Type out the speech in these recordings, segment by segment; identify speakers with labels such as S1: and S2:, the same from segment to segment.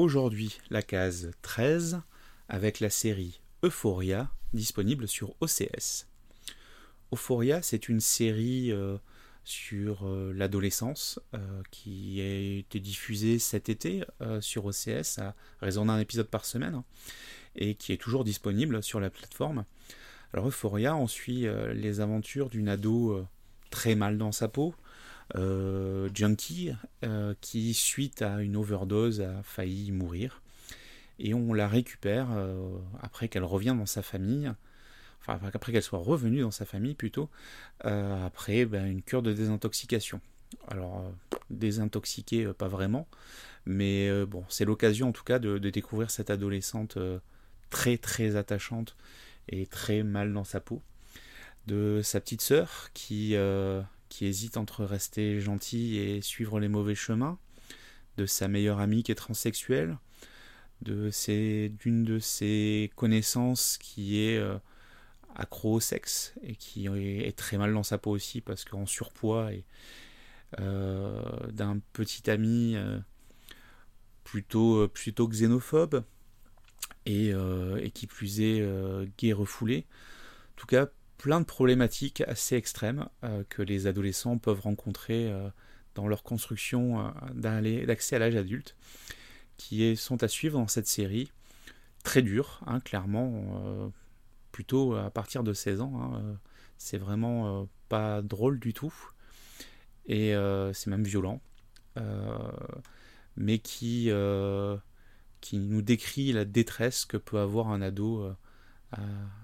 S1: aujourd'hui la case 13 avec la série Euphoria disponible sur OCS. Euphoria, c'est une série euh, sur euh, l'adolescence euh, qui a été diffusée cet été sur OCS à raison d'un épisode par semaine hein, et qui est toujours disponible sur la plateforme. Alors Euphoria, on suit les aventures d'une ado très mal dans sa peau, junkie, qui suite à une overdose a failli mourir et on la récupère après qu'elle revient dans sa famille enfin après qu'elle soit revenue dans sa famille plutôt, euh, après ben, une cure de désintoxication. Alors, euh, euh, pas vraiment, mais bon, c'est l'occasion en tout cas de, découvrir cette adolescente très très attachante et très mal dans sa peau, de sa petite sœur qui, qui hésite entre rester gentille et suivre les mauvais chemins, de sa meilleure amie qui est transsexuelle, de d'une de ses connaissances qui est accro au sexe et qui est très mal dans sa peau aussi parce qu'en surpoids et euh, d'un petit ami euh, plutôt, xénophobe et, euh, et qui plus est gay refoulé. En tout cas, plein de problématiques assez extrêmes que les adolescents peuvent rencontrer dans leur construction d'accès à l'âge adulte, qui sont à suivre dans cette série. Très dur, hein, clairement, plutôt à partir de 16 ans. Hein, euh, c'est vraiment euh, pas drôle du tout. Et euh, c'est même violent. mais qui, qui nous décrit la détresse que peut avoir un ado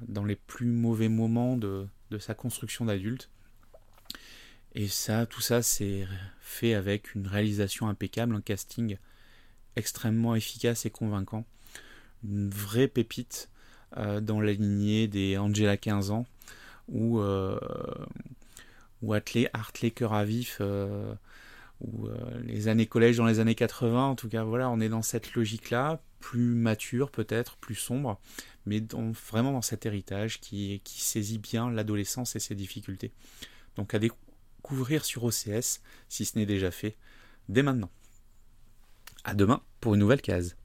S1: dans les plus mauvais moments de, sa construction d'adulte. Et ça, tout ça, c'est fait avec une réalisation impeccable, un casting extrêmement efficace et convaincant. Une vraie pépite euh, dans la lignée des Angela 15 ans ou euh, Hartley, Cœur à vif euh, ou les années collège dans les années 80 en tout cas voilà on est dans cette logique là plus mature peut-être plus sombre mais vraiment dans cet héritage qui, qui saisit bien l'adolescence et ses difficultés. Donc à découvrir sur OCS si ce n'est déjà fait dès maintenant. À demain pour une nouvelle case